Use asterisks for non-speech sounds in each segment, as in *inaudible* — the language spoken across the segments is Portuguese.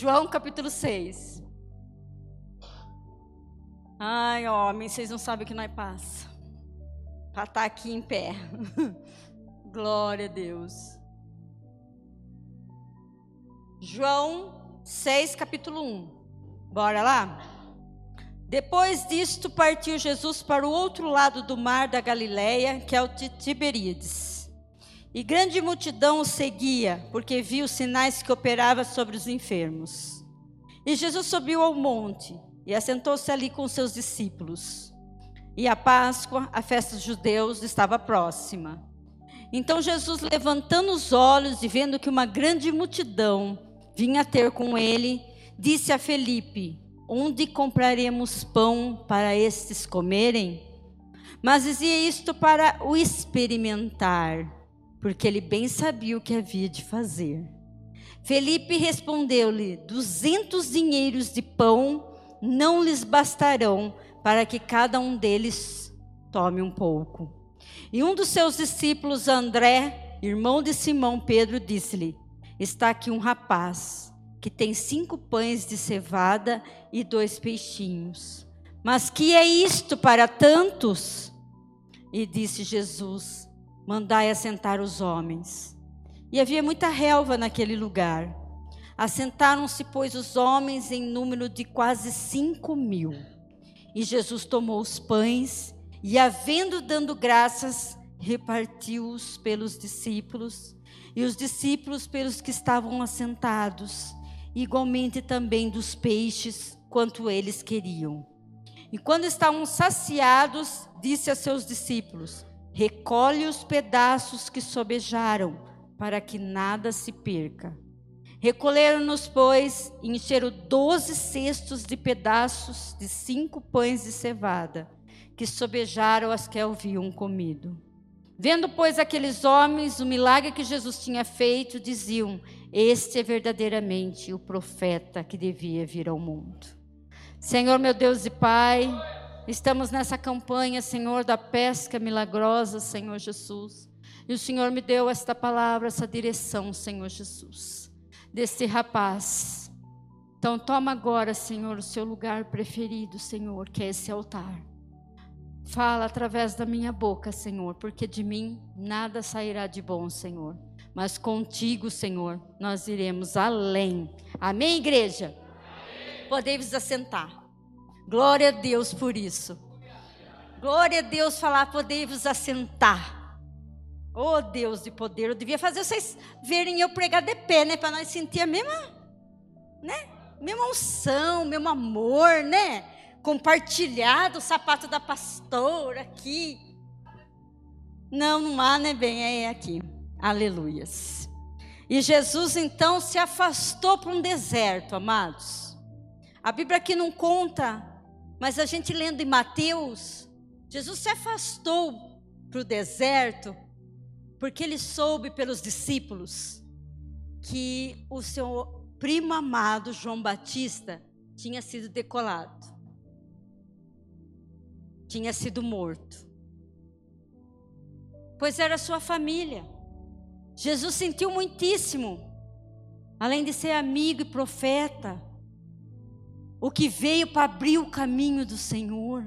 João capítulo 6. Ai, homem, vocês não sabem o que nós passa. Para estar tá aqui em pé. *laughs* Glória a Deus. João 6, capítulo 1. Bora lá? Depois disto, partiu Jesus para o outro lado do mar da Galileia, que é o de Tiberíades. E grande multidão o seguia, porque viu os sinais que operava sobre os enfermos. E Jesus subiu ao monte e assentou-se ali com seus discípulos. E a Páscoa, a festa dos judeus, estava próxima. Então Jesus, levantando os olhos e vendo que uma grande multidão vinha ter com ele, disse a Felipe: Onde compraremos pão para estes comerem? Mas dizia isto para o experimentar, porque ele bem sabia o que havia de fazer. Felipe respondeu-lhe: Duzentos dinheiros de pão não lhes bastarão para que cada um deles tome um pouco. E um dos seus discípulos, André, irmão de Simão Pedro, disse-lhe: Está aqui um rapaz que tem cinco pães de cevada e dois peixinhos. Mas que é isto para tantos? E disse Jesus: Mandai assentar os homens. E havia muita relva naquele lugar. Assentaram-se, pois, os homens em número de quase cinco mil. E Jesus tomou os pães e, havendo dando graças, repartiu-os pelos discípulos e os discípulos pelos que estavam assentados, igualmente também dos peixes, quanto eles queriam. E quando estavam saciados, disse a seus discípulos: Recolhe os pedaços que sobejaram, para que nada se perca. Recolheram-nos, pois, e encheram doze cestos de pedaços de cinco pães de cevada, que sobejaram as que haviam comido. Vendo, pois, aqueles homens o milagre que Jesus tinha feito, diziam: Este é verdadeiramente o profeta que devia vir ao mundo. Senhor, meu Deus e Pai, estamos nessa campanha, Senhor, da pesca milagrosa, Senhor Jesus. E o Senhor me deu esta palavra, essa direção, Senhor Jesus desse rapaz. Então, toma agora, Senhor, o seu lugar preferido, Senhor, que é esse altar. Fala através da minha boca, Senhor, porque de mim nada sairá de bom, Senhor. Mas contigo, Senhor, nós iremos além. Amém, igreja? Podemos assentar. Glória a Deus por isso. Glória a Deus falar, podemos assentar. Oh Deus de poder, eu devia fazer vocês verem eu pregar de pé, né? Para nós sentir a mesma, né? Mesma unção, mesmo amor, né? Compartilhado o sapato da pastora aqui. Não, não há, né, bem? É aqui. Aleluias. E Jesus então se afastou para um deserto, amados. A Bíblia aqui não conta, mas a gente lendo em Mateus, Jesus se afastou para o deserto porque ele soube pelos discípulos que o seu primo amado João Batista tinha sido decolado, tinha sido morto. Pois era sua família. Jesus sentiu muitíssimo, além de ser amigo e profeta, o que veio para abrir o caminho do Senhor.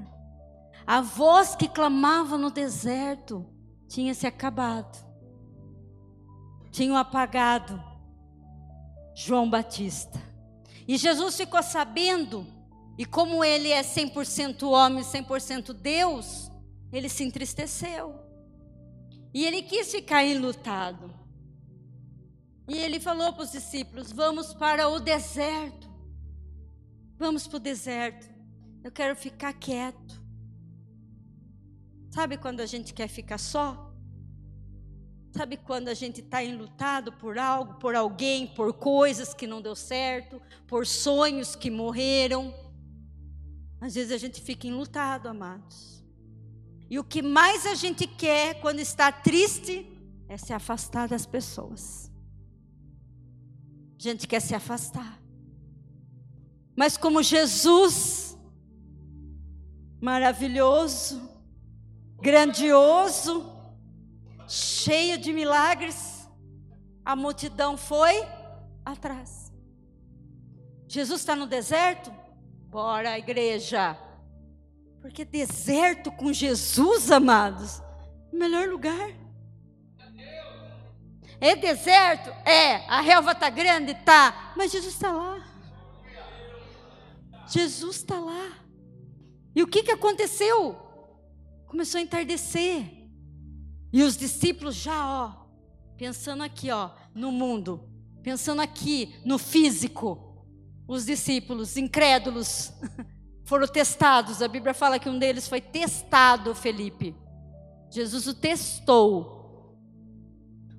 A voz que clamava no deserto tinha se acabado. Tinham apagado João Batista. E Jesus ficou sabendo, e como ele é 100% homem, 100% Deus, ele se entristeceu. E ele quis ficar enlutado. E ele falou para os discípulos: Vamos para o deserto. Vamos para o deserto. Eu quero ficar quieto. Sabe quando a gente quer ficar só? Sabe quando a gente está enlutado por algo, por alguém, por coisas que não deu certo, por sonhos que morreram? Às vezes a gente fica enlutado, amados. E o que mais a gente quer quando está triste é se afastar das pessoas. A gente quer se afastar. Mas como Jesus, maravilhoso, grandioso, cheio de milagres, a multidão foi atrás. Jesus está no deserto? Bora, igreja. Porque deserto com Jesus, amados, o melhor lugar. É deserto? É. A relva está grande? Tá. Mas Jesus está lá. Jesus está lá. E o que, que aconteceu? Começou a entardecer. E os discípulos já, ó, pensando aqui, ó, no mundo, pensando aqui no físico os discípulos incrédulos *laughs* foram testados. A Bíblia fala que um deles foi testado, Felipe. Jesus o testou.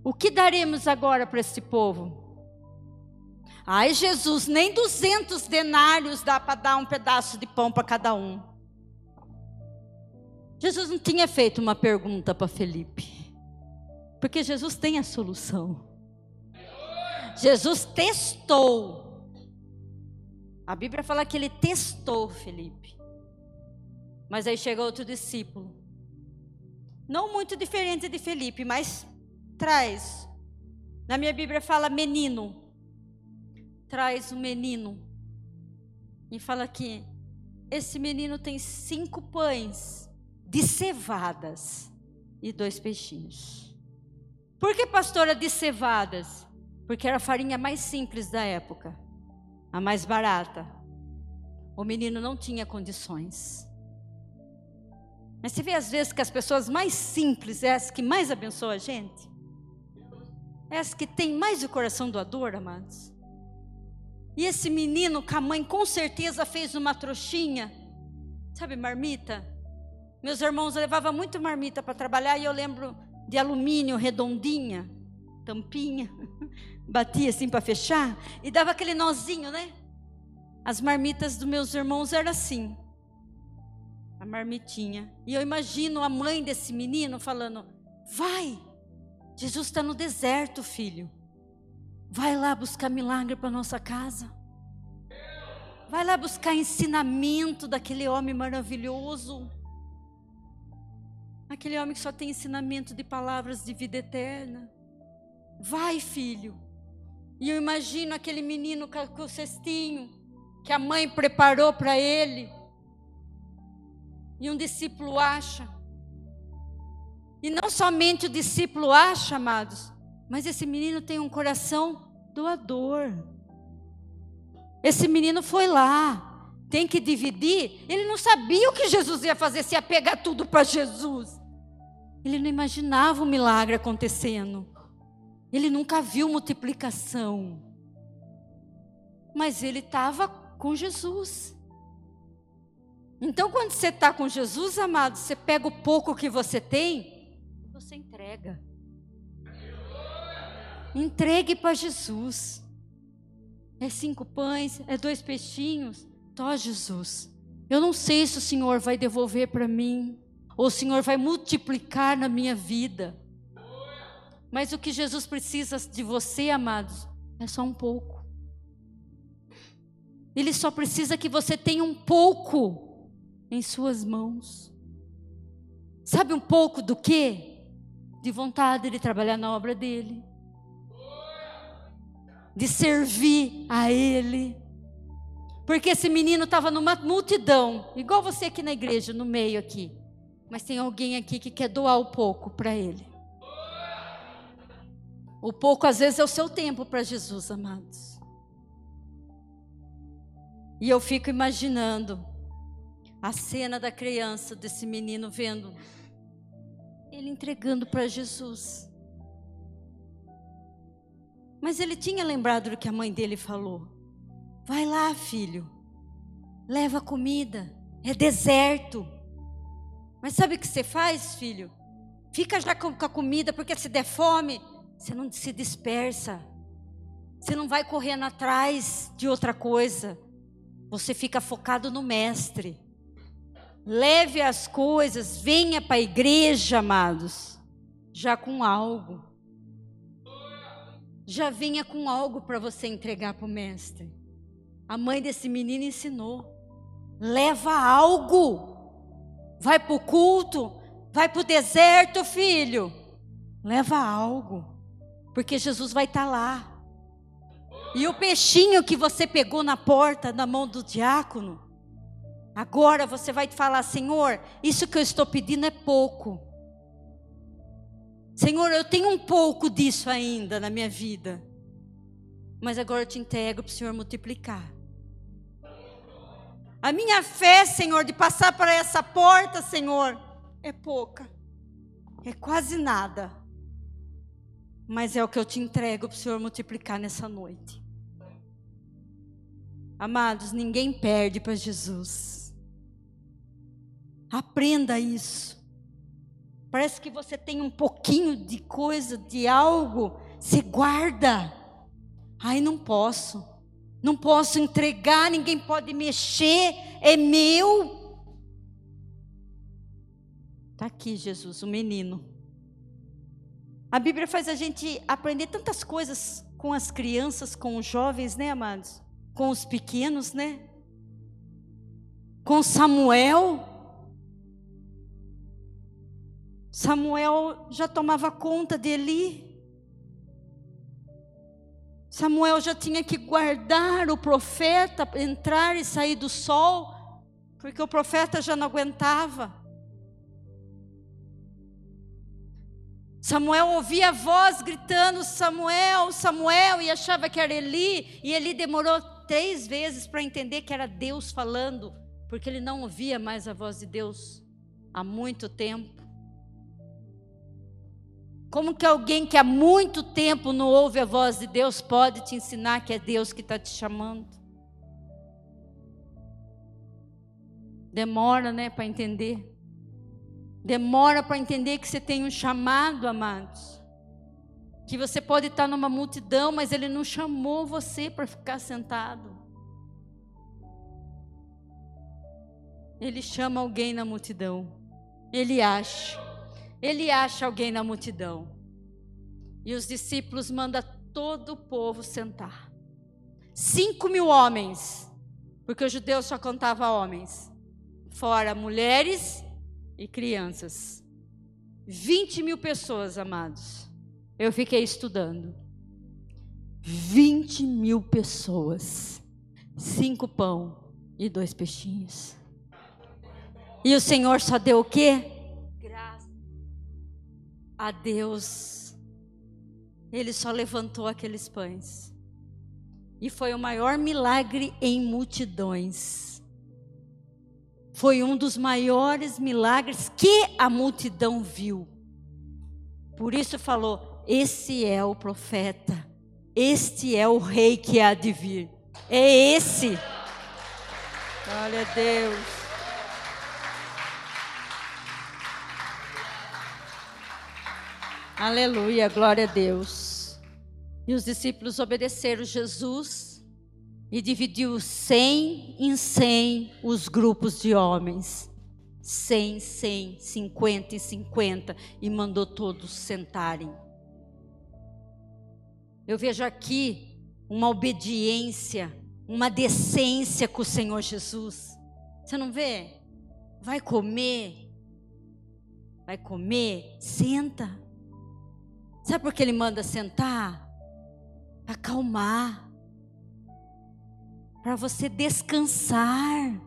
O que daremos agora para esse povo? Ai, Jesus, nem 200 denários dá para dar um pedaço de pão para cada um. Jesus não tinha feito uma pergunta para Felipe, porque Jesus tem a solução. Jesus testou a Bíblia fala que ele testou Felipe. Mas aí chega outro discípulo. Não muito diferente de Felipe, mas traz. Na minha Bíblia fala menino. Traz um menino. E fala que esse menino tem cinco pães de cevadas e dois peixinhos. Por que, pastora, de cevadas? Porque era a farinha mais simples da época a mais barata. O menino não tinha condições. Mas você vê às vezes que as pessoas mais simples é as que mais abençoam a gente? É as que têm mais o coração doador, amados. E esse menino com a mãe com certeza fez uma trouxinha, sabe, marmita. Meus irmãos levavam muito marmita para trabalhar e eu lembro de alumínio redondinha, tampinha. *laughs* batia assim para fechar e dava aquele nozinho, né? As marmitas dos meus irmãos eram assim. A marmitinha. E eu imagino a mãe desse menino falando: Vai, Jesus está no deserto, filho. Vai lá buscar milagre para nossa casa. Vai lá buscar ensinamento daquele homem maravilhoso. Aquele homem que só tem ensinamento de palavras de vida eterna. Vai, filho. E eu imagino aquele menino com o cestinho que a mãe preparou para ele. E um discípulo acha. E não somente o discípulo acha, amados, mas esse menino tem um coração doador. Esse menino foi lá, tem que dividir. Ele não sabia o que Jesus ia fazer, se ia pegar tudo para Jesus. Ele não imaginava o milagre acontecendo. Ele nunca viu multiplicação. Mas ele estava com Jesus. Então, quando você está com Jesus, amado, você pega o pouco que você tem, você entrega. Entregue para Jesus. É cinco pães, é dois peixinhos. Tó, Jesus. Eu não sei se o Senhor vai devolver para mim, ou o Senhor vai multiplicar na minha vida. Mas o que Jesus precisa de você, amados, é só um pouco. Ele só precisa que você tenha um pouco em suas mãos. Sabe um pouco do quê? De vontade de trabalhar na obra dele. De servir a ele. Porque esse menino estava numa multidão, igual você aqui na igreja, no meio aqui. Mas tem alguém aqui que quer doar o pouco para ele. O pouco às vezes é o seu tempo para Jesus, amados. E eu fico imaginando a cena da criança, desse menino vendo ele entregando para Jesus. Mas ele tinha lembrado do que a mãe dele falou. Vai lá, filho. Leva comida. É deserto. Mas sabe o que você faz, filho? Fica já com a comida, porque se der fome, você não se dispersa. Você não vai correndo atrás de outra coisa. Você fica focado no Mestre. Leve as coisas, venha para a igreja, amados, já com algo. Já venha com algo para você entregar para o Mestre. A mãe desse menino ensinou. Leva algo. Vai para o culto, vai para o deserto, filho. Leva algo porque Jesus vai estar tá lá. E o peixinho que você pegou na porta, na mão do diácono, agora você vai falar: Senhor, isso que eu estou pedindo é pouco. Senhor, eu tenho um pouco disso ainda na minha vida. Mas agora eu te entrego para o Senhor multiplicar. A minha fé, Senhor, de passar para essa porta, Senhor, é pouca. É quase nada. Mas é o que eu te entrego para o Senhor multiplicar nessa noite. Amados, ninguém perde para Jesus. Aprenda isso. Parece que você tem um pouquinho de coisa, de algo, você guarda. Ai, não posso. Não posso entregar, ninguém pode mexer, é meu. Está aqui, Jesus, o menino. A Bíblia faz a gente aprender tantas coisas com as crianças, com os jovens, né, amados? com os pequenos, né? Com Samuel. Samuel já tomava conta de Eli. Samuel já tinha que guardar o profeta, entrar e sair do sol, porque o profeta já não aguentava. Samuel ouvia a voz gritando: Samuel, Samuel, e achava que era Eli, e Eli demorou três vezes para entender que era Deus falando, porque ele não ouvia mais a voz de Deus há muito tempo. Como que alguém que há muito tempo não ouve a voz de Deus pode te ensinar que é Deus que está te chamando? Demora, né, para entender. Demora para entender que você tem um chamado, amados que você pode estar numa multidão, mas Ele não chamou você para ficar sentado. Ele chama alguém na multidão. Ele acha. Ele acha alguém na multidão. E os discípulos mandam todo o povo sentar. Cinco mil homens, porque os judeus só contavam homens, fora mulheres e crianças. Vinte mil pessoas, amados. Eu fiquei estudando. 20 mil pessoas, cinco pão e dois peixinhos. E o Senhor só deu o quê? A Deus. Ele só levantou aqueles pães. E foi o maior milagre em multidões. Foi um dos maiores milagres que a multidão viu. Por isso falou: esse é o profeta. Este é o rei que há de vir. É esse. Glória a Deus. Aleluia, glória a Deus. E os discípulos obedeceram Jesus e dividiu cem em cem os grupos de homens. 100, 100, 50 e 50 e mandou todos sentarem. Eu vejo aqui uma obediência, uma decência com o Senhor Jesus. Você não vê? Vai comer, vai comer, senta. Sabe por que ele manda sentar? Para acalmar, para você descansar,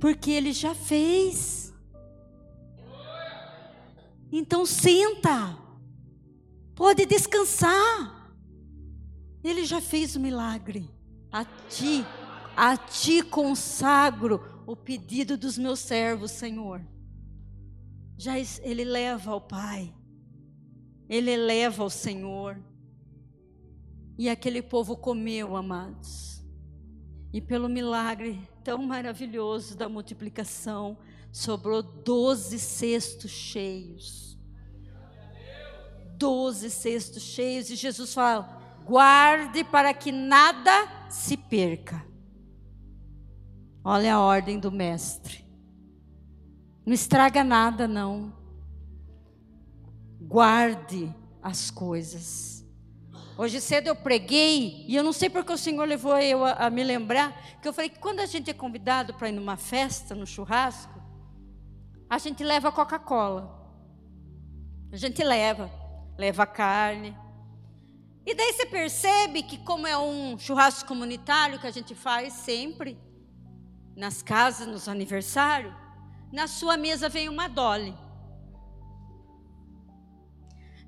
porque ele já fez. Então senta. Pode descansar. Ele já fez o milagre. A ti, a ti consagro o pedido dos meus servos, Senhor. Já ele leva ao Pai. Ele leva ao Senhor. E aquele povo comeu, amados. E pelo milagre tão maravilhoso da multiplicação, sobrou doze cestos cheios doze cestos cheios, e Jesus fala: guarde para que nada se perca. Olha a ordem do mestre. Não estraga nada, não. Guarde as coisas. Hoje cedo eu preguei, e eu não sei porque o Senhor levou eu a, a me lembrar, que eu falei que quando a gente é convidado para ir numa festa, no churrasco, a gente leva Coca-Cola. A gente leva leva carne. E daí você percebe que, como é um churrasco comunitário que a gente faz sempre, nas casas, nos aniversários, na sua mesa vem uma dole.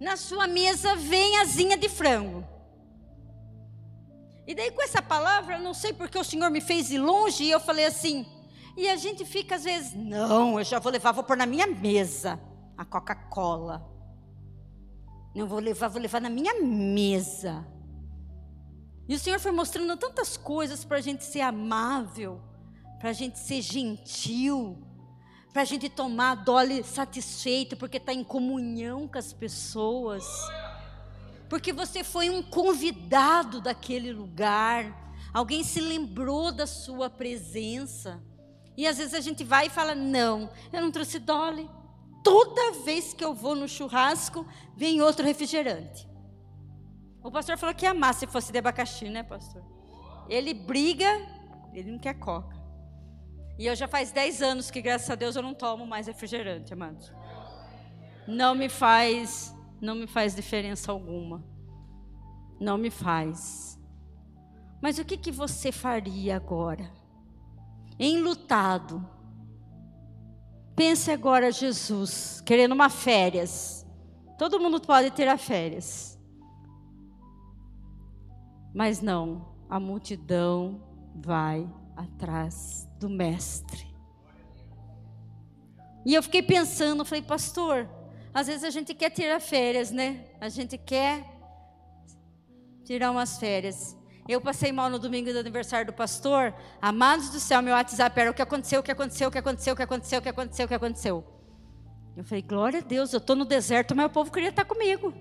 Na sua mesa vem asinha de frango. E daí com essa palavra, eu não sei porque o Senhor me fez ir longe e eu falei assim. E a gente fica às vezes, não, eu já vou levar, vou pôr na minha mesa a Coca-Cola. Não vou levar, vou levar na minha mesa. E o Senhor foi mostrando tantas coisas para a gente ser amável, para a gente ser gentil, para a gente tomar dole satisfeito, porque está em comunhão com as pessoas. Porque você foi um convidado daquele lugar, alguém se lembrou da sua presença. E às vezes a gente vai e fala: Não, eu não trouxe dole. Toda vez que eu vou no churrasco, vem outro refrigerante. O pastor falou que ia amar se fosse de abacaxi, né, pastor? Ele briga, ele não quer coca. E eu já faz 10 anos que, graças a Deus, eu não tomo mais refrigerante, amados. Não me faz, não me faz diferença alguma. Não me faz. Mas o que, que você faria agora? Enlutado. Pense agora, Jesus, querendo uma férias. Todo mundo pode ter a férias. Mas não, a multidão vai atrás do Mestre. E eu fiquei pensando, falei, pastor, às vezes a gente quer tirar férias, né? A gente quer tirar umas férias. Eu passei mal no domingo do aniversário do pastor. Amados do céu, meu WhatsApp era o que aconteceu, o que aconteceu, o que aconteceu, o que aconteceu, o que aconteceu, o que aconteceu. Eu falei, glória a Deus, eu estou no deserto, mas o povo queria estar comigo.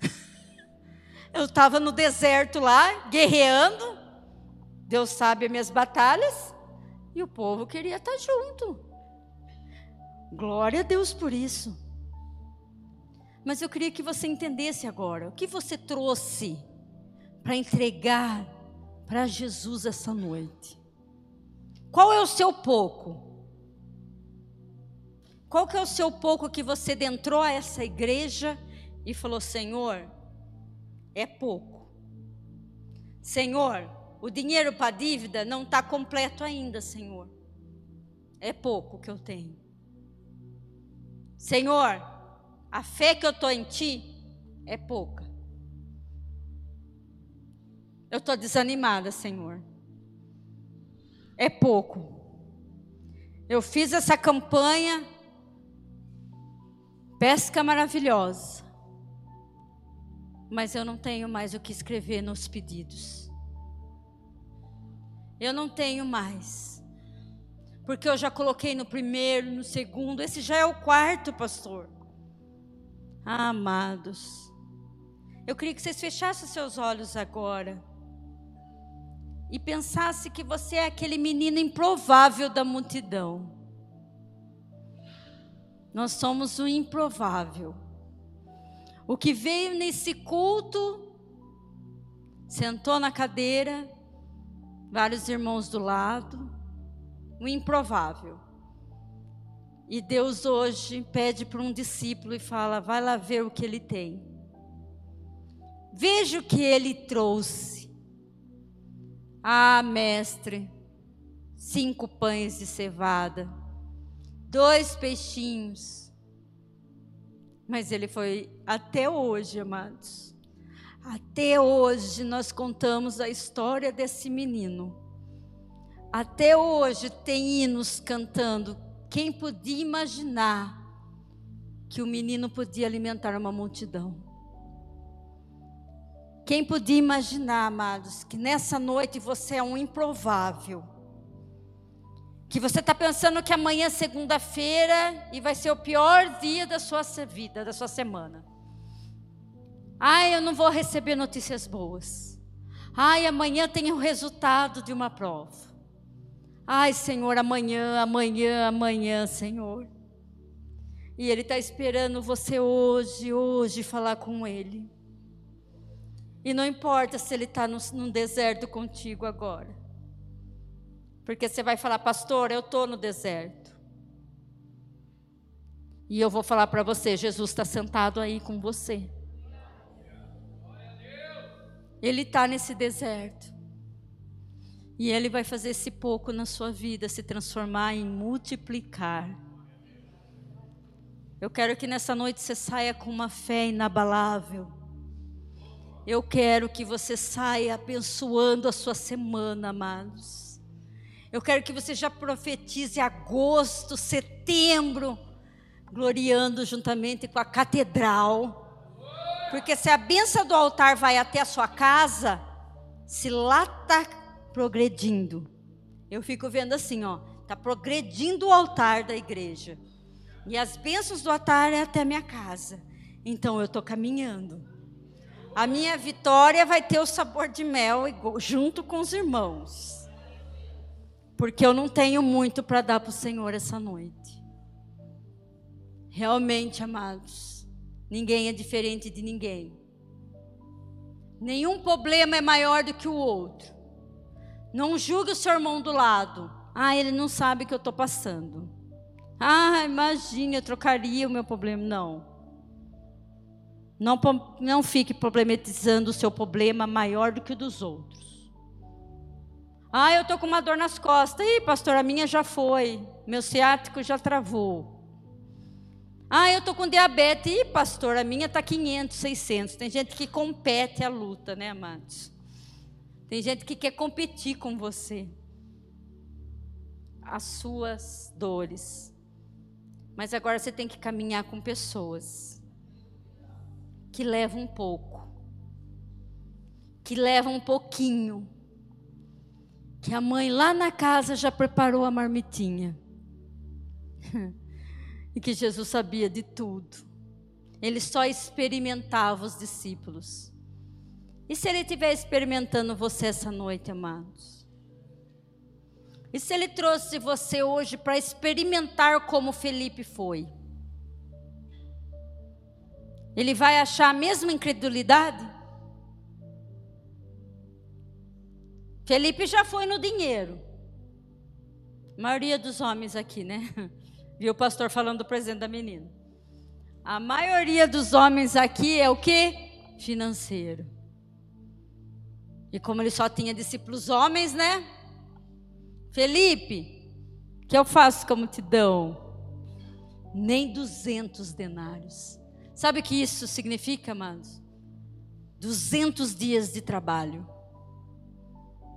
*laughs* eu estava no deserto lá, guerreando. Deus sabe as minhas batalhas. E o povo queria estar junto. Glória a Deus por isso. Mas eu queria que você entendesse agora o que você trouxe para entregar para Jesus essa noite. Qual é o seu pouco? Qual que é o seu pouco que você adentrou a essa igreja e falou: Senhor, é pouco. Senhor, o dinheiro para a dívida não está completo ainda, Senhor. É pouco que eu tenho. Senhor, a fé que eu estou em Ti é pouca. Eu estou desanimada, Senhor. É pouco. Eu fiz essa campanha, pesca maravilhosa, mas eu não tenho mais o que escrever nos pedidos. Eu não tenho mais. Porque eu já coloquei no primeiro, no segundo, esse já é o quarto, pastor. Ah, amados, eu queria que vocês fechassem seus olhos agora e pensasse que você é aquele menino improvável da multidão. Nós somos o improvável. O que veio nesse culto, sentou na cadeira, vários irmãos do lado, o improvável. E Deus hoje pede para um discípulo e fala: vai lá ver o que ele tem. Veja o que ele trouxe. Ah, mestre, cinco pães de cevada, dois peixinhos. Mas ele foi até hoje, amados até hoje nós contamos a história desse menino. Até hoje tem hinos cantando. Quem podia imaginar que o menino podia alimentar uma multidão? Quem podia imaginar, amados, que nessa noite você é um improvável? Que você está pensando que amanhã é segunda-feira e vai ser o pior dia da sua vida, da sua semana. Ai, eu não vou receber notícias boas. Ai, amanhã tem o resultado de uma prova. Ai, Senhor, amanhã, amanhã, amanhã, Senhor. E Ele está esperando você hoje, hoje, falar com Ele. E não importa se Ele está num deserto contigo agora. Porque você vai falar, pastor, eu estou no deserto. E eu vou falar para você: Jesus está sentado aí com você. Ele está nesse deserto. E Ele vai fazer esse pouco na sua vida se transformar em multiplicar. Eu quero que nessa noite você saia com uma fé inabalável. Eu quero que você saia abençoando a sua semana, amados. Eu quero que você já profetize agosto, setembro, gloriando juntamente com a catedral porque se a benção do altar vai até a sua casa, se lá está progredindo, eu fico vendo assim, ó, está progredindo o altar da igreja. E as bênçãos do altar é até a minha casa. Então eu estou caminhando. A minha vitória vai ter o sabor de mel junto com os irmãos. Porque eu não tenho muito para dar para o Senhor essa noite. Realmente, amados. Ninguém é diferente de ninguém. Nenhum problema é maior do que o outro. Não julgue o seu irmão do lado. Ah, ele não sabe o que eu estou passando. Ah, imagine, eu trocaria o meu problema. Não. Não, não fique problematizando o seu problema maior do que o dos outros. Ah, eu estou com uma dor nas costas. Ih, pastor, a minha já foi. Meu ciático já travou. Ah, eu tô com diabetes. Ih, pastor, a minha tá 500, 600. Tem gente que compete a luta, né, amados? Tem gente que quer competir com você. As suas dores. Mas agora você tem que caminhar com pessoas que levam um pouco. Que levam um pouquinho. Que a mãe lá na casa já preparou a marmitinha. *laughs* e que Jesus sabia de tudo. Ele só experimentava os discípulos. E se ele estiver experimentando você essa noite, amados? E se ele trouxe você hoje para experimentar como Felipe foi? Ele vai achar a mesma incredulidade? Felipe já foi no dinheiro. A maioria dos homens aqui, né? *laughs* Viu o pastor falando do presente da menina? A maioria dos homens aqui é o que? Financeiro. E como ele só tinha discípulos homens, né? Felipe, que eu faço com a multidão? Nem 200 denários. Sabe o que isso significa, amados? 200 dias de trabalho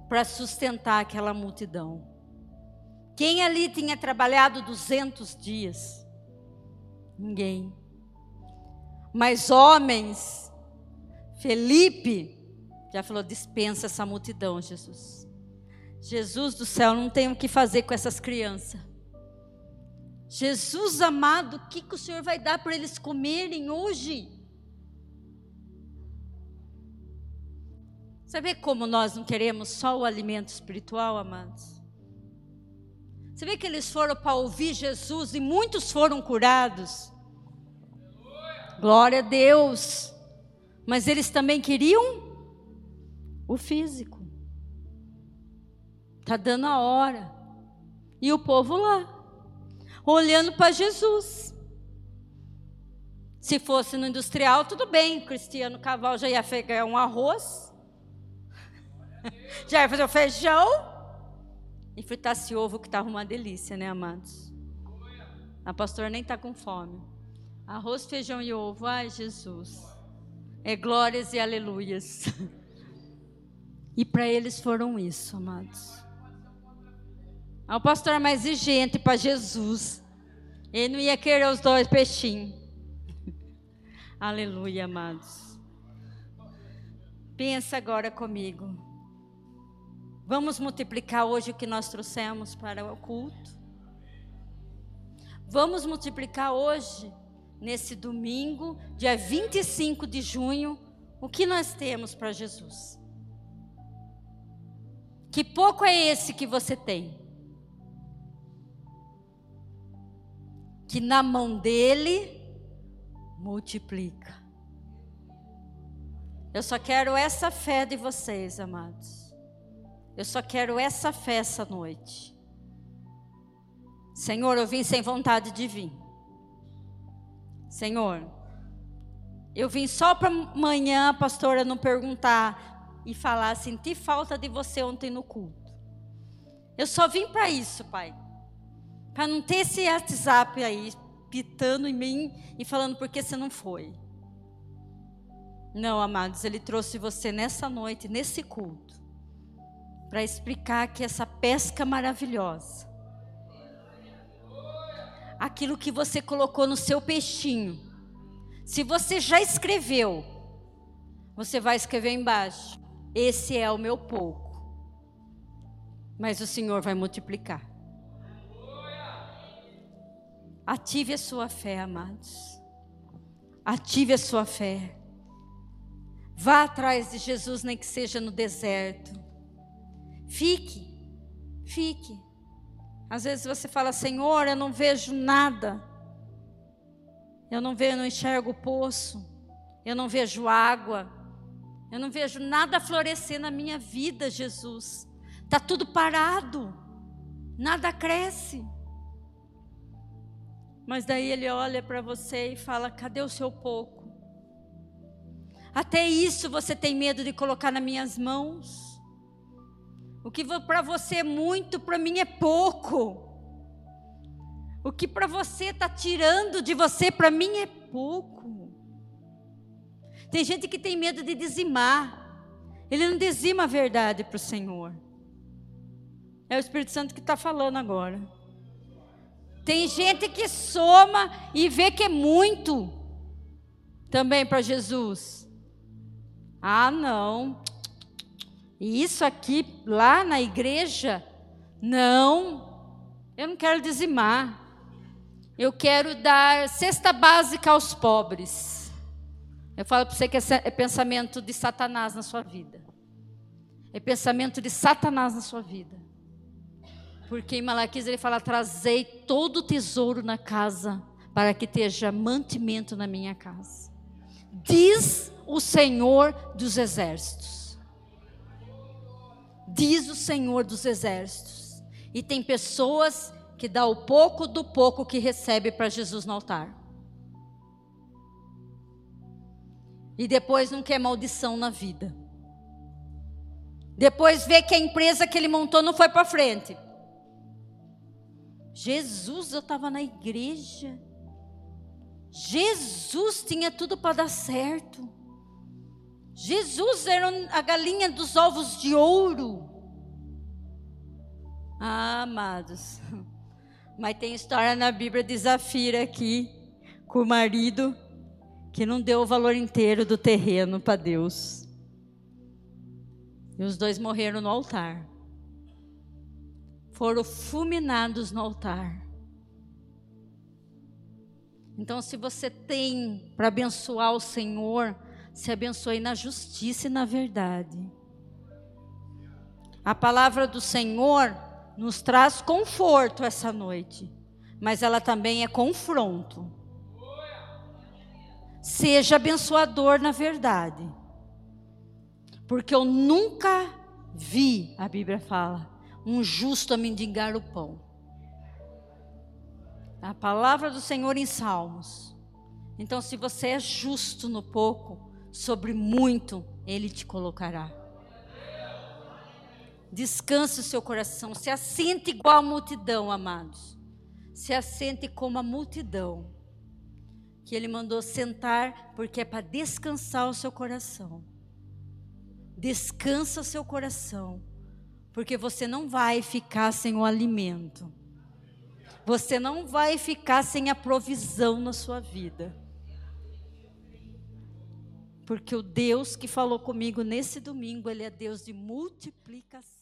para sustentar aquela multidão. Quem ali tinha trabalhado 200 dias? Ninguém. Mas homens, Felipe, já falou: dispensa essa multidão, Jesus. Jesus do céu, não tem o que fazer com essas crianças. Jesus amado, o que, que o Senhor vai dar para eles comerem hoje? Você vê como nós não queremos só o alimento espiritual, amados? Você vê que eles foram para ouvir Jesus e muitos foram curados. Glória a Deus. Mas eles também queriam o físico. Tá dando a hora. E o povo lá, olhando para Jesus. Se fosse no industrial, tudo bem. Cristiano Caval já ia pegar um arroz, *laughs* já ia fazer o feijão, e fritasse ovo que estava uma delícia, né, amados? A pastora nem está com fome. Arroz, feijão e ovo, ai Jesus. É glórias e aleluias. *laughs* E para eles foram isso, amados. Ah, o pastor é mais exigente para Jesus. Ele não ia querer os dois peixinhos. *laughs* Aleluia, amados. Pensa agora comigo. Vamos multiplicar hoje o que nós trouxemos para o culto. Vamos multiplicar hoje, nesse domingo, dia 25 de junho, o que nós temos para Jesus. Que pouco é esse que você tem? Que na mão dele multiplica. Eu só quero essa fé de vocês, amados. Eu só quero essa fé essa noite. Senhor, eu vim sem vontade de vir. Senhor, eu vim só para amanhã, pastora, não perguntar e falar: senti falta de você ontem no culto. Eu só vim para isso, pai. Para não ter esse WhatsApp aí pitando em mim e falando por que você não foi. Não, amados, ele trouxe você nessa noite, nesse culto, para explicar que essa pesca maravilhosa, aquilo que você colocou no seu peixinho, se você já escreveu, você vai escrever embaixo: esse é o meu pouco, mas o Senhor vai multiplicar. Ative a sua fé, amados. Ative a sua fé. Vá atrás de Jesus, nem que seja no deserto. Fique, fique. Às vezes você fala, Senhor, eu não vejo nada. Eu não vejo, eu não enxergo o poço. Eu não vejo água. Eu não vejo nada florescer na minha vida, Jesus. Está tudo parado. Nada cresce. Mas daí ele olha para você e fala: cadê o seu pouco? Até isso você tem medo de colocar nas minhas mãos. O que para você é muito, para mim é pouco. O que para você está tirando de você, para mim é pouco. Tem gente que tem medo de dizimar. Ele não dizima a verdade para o Senhor. É o Espírito Santo que está falando agora. Tem gente que soma e vê que é muito também para Jesus. Ah, não. Isso aqui lá na igreja, não. Eu não quero dizimar. Eu quero dar cesta básica aos pobres. Eu falo para você que é pensamento de Satanás na sua vida. É pensamento de Satanás na sua vida. Porque em Malaquias ele fala: Trazei todo o tesouro na casa, para que esteja mantimento na minha casa. Diz o Senhor dos exércitos. Diz o Senhor dos exércitos. E tem pessoas que dá o pouco do pouco que recebe para Jesus no altar. E depois não quer maldição na vida. Depois vê que a empresa que ele montou não foi para frente. Jesus, eu estava na igreja. Jesus tinha tudo para dar certo. Jesus era a galinha dos ovos de ouro. Ah, amados. Mas tem história na Bíblia de Zafira aqui, com o marido que não deu o valor inteiro do terreno para Deus. E os dois morreram no altar. Foram fulminados no altar. Então, se você tem para abençoar o Senhor, se abençoe na justiça e na verdade. A palavra do Senhor nos traz conforto essa noite, mas ela também é confronto. Seja abençoador na verdade, porque eu nunca vi, a Bíblia fala, um justo a mendigar o pão. A palavra do Senhor em Salmos. Então, se você é justo no pouco, sobre muito Ele te colocará. Descanse o seu coração, se assente igual a multidão, amados. Se assente como a multidão que Ele mandou sentar, porque é para descansar o seu coração. Descansa o seu coração, porque você não vai ficar sem o alimento. Você não vai ficar sem a provisão na sua vida. Porque o Deus que falou comigo nesse domingo, ele é Deus de multiplicação.